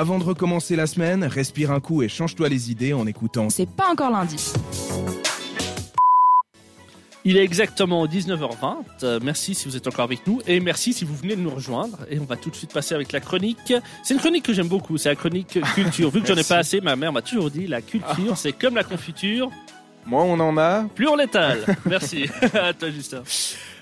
Avant de recommencer la semaine, respire un coup et change-toi les idées en écoutant. C'est pas encore lundi. Il est exactement 19h20. Euh, merci si vous êtes encore avec nous et merci si vous venez de nous rejoindre. Et on va tout de suite passer avec la chronique. C'est une chronique que j'aime beaucoup. C'est la chronique culture. Vu que j'en ai pas assez, ma mère m'a toujours dit la culture, c'est comme la confiture. Moi, on en a. Plus on l'étale. Merci. à toi, Justin.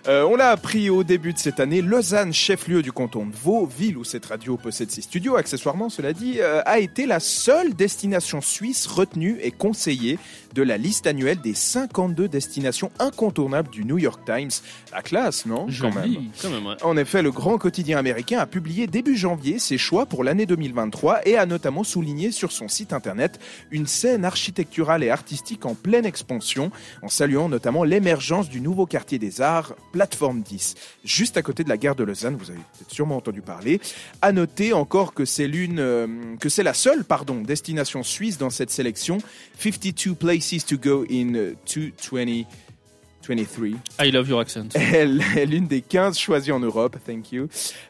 Euh, on l'a appris au début de cette année, Lausanne, chef-lieu du canton de Vaud, ville où cette radio possède ses studios, accessoirement cela dit, euh, a été la seule destination suisse retenue et conseillée de la liste annuelle des 52 destinations incontournables du New York Times. La classe, non? Quand même. Quand même ouais. En effet, le grand quotidien américain a publié début janvier ses choix pour l'année 2023 et a notamment souligné sur son site internet une scène architecturale et artistique en pleine expansion, en saluant notamment l'émergence du nouveau quartier des arts, plateforme 10, juste à côté de la gare de Lausanne, vous avez sûrement entendu parler. À noter encore que c'est euh, la seule, destination suisse dans cette sélection, 52 places to go in 220 23. I love your accent. Elle est l'une des 15 choisies en Europe, thank you.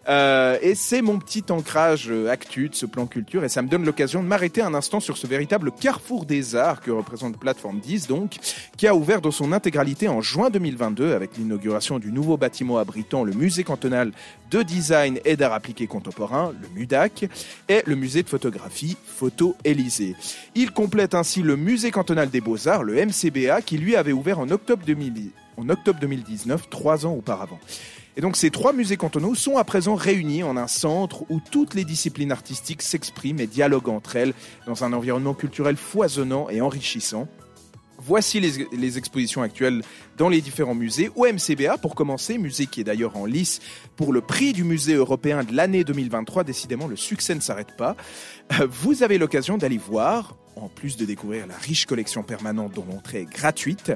Euh, et c'est mon petit ancrage euh, actu de ce plan culture et ça me donne l'occasion de m'arrêter un instant sur ce véritable carrefour des arts que représente Plateforme 10 donc, qui a ouvert dans son intégralité en juin 2022 avec l'inauguration du nouveau bâtiment abritant le musée cantonal de design et d'art appliqué contemporain, le MUDAC, et le musée de photographie Photo Élysée. Il complète ainsi le musée cantonal des beaux-arts, le MCBA, qui lui avait ouvert en octobre 2010 en octobre 2019, trois ans auparavant. Et donc ces trois musées cantonaux sont à présent réunis en un centre où toutes les disciplines artistiques s'expriment et dialoguent entre elles dans un environnement culturel foisonnant et enrichissant. Voici les, expositions actuelles dans les différents musées. Au MCBA, pour commencer, musée qui est d'ailleurs en lice pour le prix du musée européen de l'année 2023. Décidément, le succès ne s'arrête pas. Euh, vous avez l'occasion d'aller voir en plus de découvrir la riche collection permanente dont l'entrée est gratuite,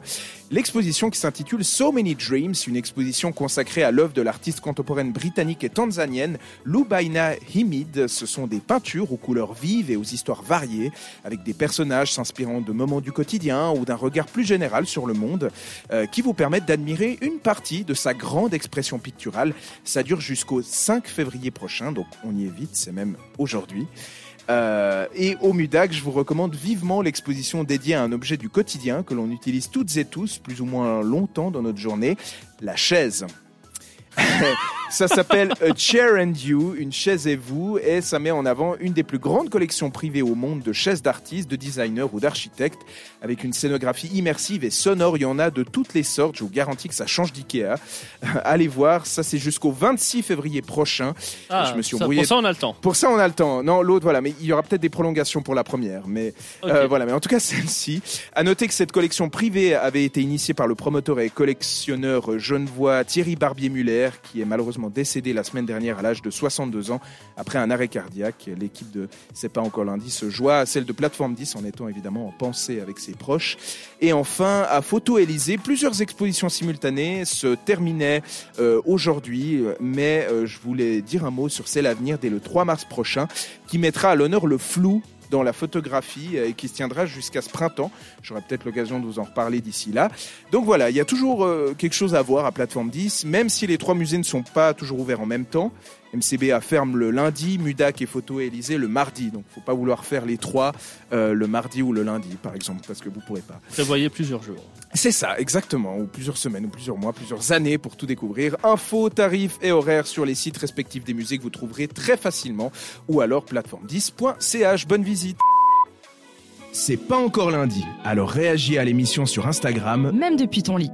l'exposition qui s'intitule So Many Dreams, une exposition consacrée à l'œuvre de l'artiste contemporaine britannique et tanzanienne Lubaina Himid. Ce sont des peintures aux couleurs vives et aux histoires variées, avec des personnages s'inspirant de moments du quotidien ou d'un regard plus général sur le monde, euh, qui vous permettent d'admirer une partie de sa grande expression picturale. Ça dure jusqu'au 5 février prochain, donc on y est vite, c'est même aujourd'hui. Euh, et au MUDAC, je vous recommande vivement l'exposition dédiée à un objet du quotidien que l'on utilise toutes et tous plus ou moins longtemps dans notre journée, la chaise. ça s'appelle A Chair and You, une chaise et vous, et ça met en avant une des plus grandes collections privées au monde de chaises d'artistes, de designers ou d'architectes, avec une scénographie immersive et sonore. Il y en a de toutes les sortes. Je vous garantis que ça change d'Ikea. Allez voir, ça c'est jusqu'au 26 février prochain. Ah, je me suis ça, embrouillé. pour ça, on a le temps. Pour ça, on a le temps. Non, l'autre, voilà, mais il y aura peut-être des prolongations pour la première. Mais euh, voilà, mais en tout cas, celle-ci. À noter que cette collection privée avait été initiée par le promoteur et collectionneur genevois Thierry Barbier-Muller, qui est malheureusement décédé la semaine dernière à l'âge de 62 ans après un arrêt cardiaque. L'équipe de C'est pas encore lundi se joint à celle de Plateforme 10 en étant évidemment en pensée avec ses proches. Et enfin, à Photo Élysée, plusieurs expositions simultanées se terminaient euh, aujourd'hui, mais euh, je voulais dire un mot sur celle à venir dès le 3 mars prochain, qui mettra à l'honneur le flou dans la photographie euh, et qui se tiendra jusqu'à ce printemps. J'aurai peut-être l'occasion de vous en reparler d'ici là. Donc voilà, il y a toujours euh, quelque chose à voir à Plateforme 10, même si les trois musées ne sont pas toujours ouverts en même temps. MCBA ferme le lundi, Mudac et Photo Élysée le mardi. Donc faut pas vouloir faire les trois euh, le mardi ou le lundi, par exemple, parce que vous pourrez pas. Prévoyez plusieurs jours. C'est ça, exactement. Ou plusieurs semaines, ou plusieurs mois, plusieurs années pour tout découvrir. Infos, tarifs et horaires sur les sites respectifs des musées que vous trouverez très facilement. Ou alors plateforme10.ch. Bonne visite. C'est pas encore lundi, alors réagis à l'émission sur Instagram Même depuis ton lit.